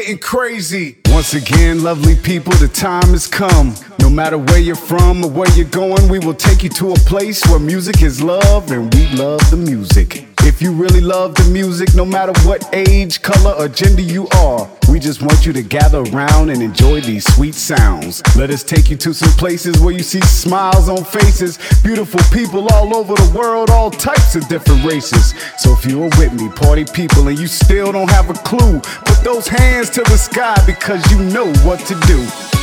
getting crazy. Once again, lovely people, the time has come. No matter where you're from or where you're going, we will take you to a place where music is loved and we love the music. If you really love the music, no matter what age, color, or gender you are, we just want you to gather around and enjoy these sweet sounds. Let us take you to some places where you see smiles on faces, beautiful people all over the world, all types of different races. So if you're with me, party people, and you still don't have a clue, put those hands to the sky because you know what to do.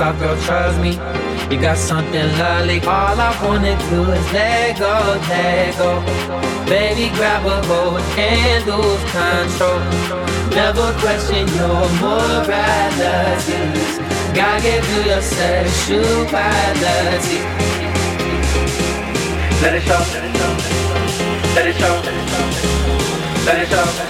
Down girl, trust me. You got something lovely. All I wanna do is let go, let go. Baby, grab a hold and lose control. Never question your morality. God gave you your sexuality. Let it show. Let it show. Let it show.